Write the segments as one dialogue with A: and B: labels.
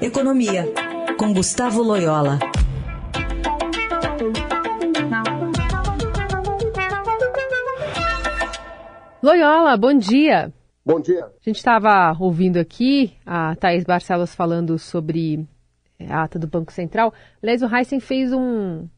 A: Economia, com Gustavo Loyola.
B: Loyola, bom dia.
C: Bom dia. A
B: gente estava ouvindo aqui a Thaís Barcelos falando sobre a ata do Banco Central. Aliás, o Heisen fez um,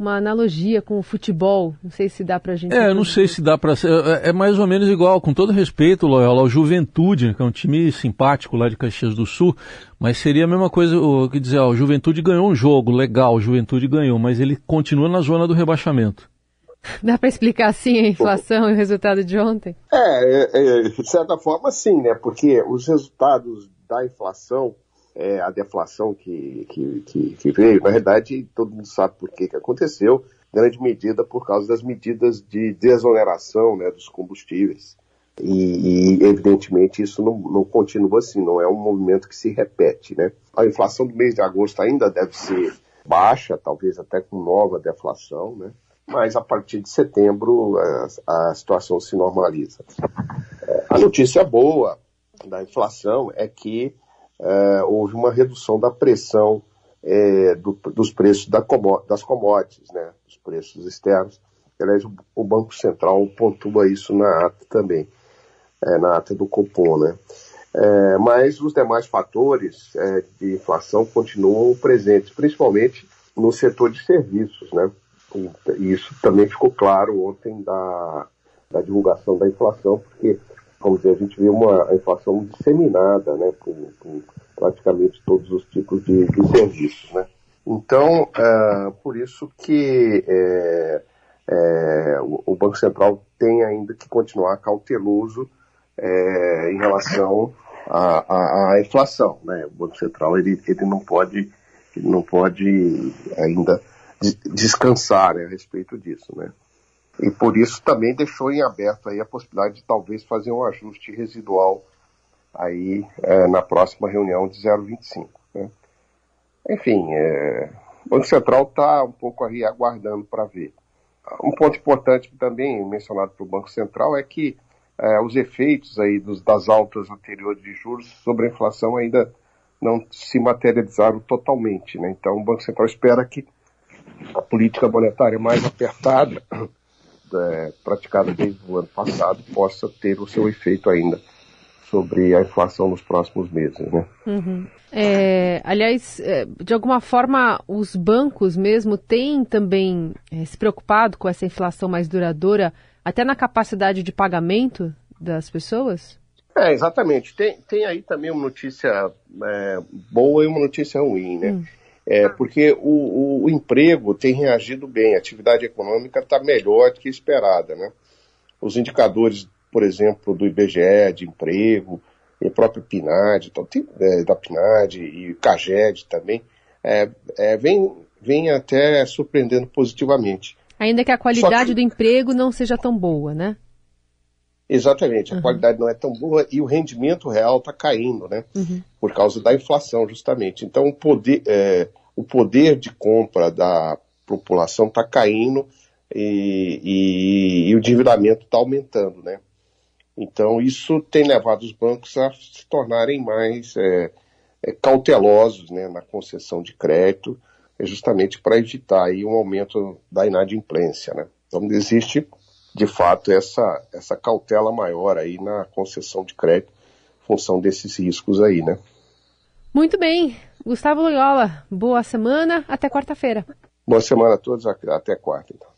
B: uma analogia com o futebol. Não sei se dá para a gente.
D: É, não sei se dá para ser. É, é, mais ou menos igual, com todo respeito, Loyola, ao Juventude, que é um time simpático lá de Caxias do Sul, mas seria a mesma coisa, o, que dizer, ó, o Juventude ganhou um jogo, legal, o Juventude ganhou, mas ele continua na zona do rebaixamento.
B: Dá para explicar assim a inflação e o resultado de ontem?
C: É, é, é, de certa forma sim, né? Porque os resultados da inflação é, a deflação que, que, que, que, veio, na verdade, todo mundo sabe por que, que aconteceu, grande medida por causa das medidas de desoneração né, dos combustíveis. E, e, evidentemente isso não, não, continua assim, não é um movimento que se repete. Né? A inflação do mês de agosto ainda deve ser baixa, talvez até com nova deflação, né? mas a partir de setembro a, a situação se normaliza. É, a notícia boa da inflação é que é, houve uma redução da pressão é, do, dos preços da das commodities, né, dos preços externos. Aliás, o, o, Banco Central pontua isso na ata também, é, na ata do Copom, né. É, mas os demais fatores é, de inflação continuam presentes, principalmente no setor de serviços, né. E isso também ficou claro ontem da, da divulgação da inflação, porque vamos dizer, a gente vê uma inflação disseminada, né, por praticamente todos os tipos de, de serviços, né. Então, é, por isso que é, é, o, o, Banco Central tem ainda que continuar cauteloso é, em relação à, à, inflação, né. O Banco Central ele, ele não pode ele não pode ainda descansar né, a respeito disso, né. E por isso também deixou em aberto aí a possibilidade de talvez fazer um ajuste residual aí é, na próxima reunião de 0,25. Né? Enfim, é, o Banco Central está um pouco aí aguardando para ver. Um ponto importante também mencionado pelo Banco Central é que é, os efeitos aí dos, das altas anteriores de juros sobre a inflação ainda não se materializaram totalmente. Né? Então o Banco Central espera que a política monetária mais apertada é, praticada desde o ano passado possa ter o seu efeito ainda sobre a inflação nos próximos meses, né?
B: Uhum. É, aliás, é, de alguma forma, os bancos mesmo têm também é, se preocupado com essa inflação mais duradoura, até na capacidade de pagamento das pessoas?
C: É, exatamente. Tem, tem aí também uma notícia é, boa e uma notícia ruim, né? Hum. É, porque o, o, o, emprego tem reagido bem, a atividade econômica está melhor do que esperada. Né? Os indicadores, por exemplo, do IBGE de emprego, e o próprio PNAD, então, é, da PNAD e CAGED também, é, é, vem, vem até surpreendendo positivamente.
B: Ainda que a qualidade que... do emprego não seja tão boa, né?
C: Exatamente, a uhum. qualidade não é tão boa e o rendimento real está caindo, né? Uhum. Por causa da inflação, justamente. Então, o poder, é, o poder de compra da população está caindo e, e, e, o endividamento está aumentando, né? Então, isso tem levado os bancos a se tornarem mais é, é, cautelosos né, na concessão de crédito, é justamente para evitar aí um aumento da inadimplência, né? Então, existe de fato, essa, essa cautela maior aí na concessão de crédito, em função desses riscos aí, né?
B: Muito bem. Gustavo Loyola, boa semana, até quarta-feira.
C: Boa semana a todos, até quarta, então.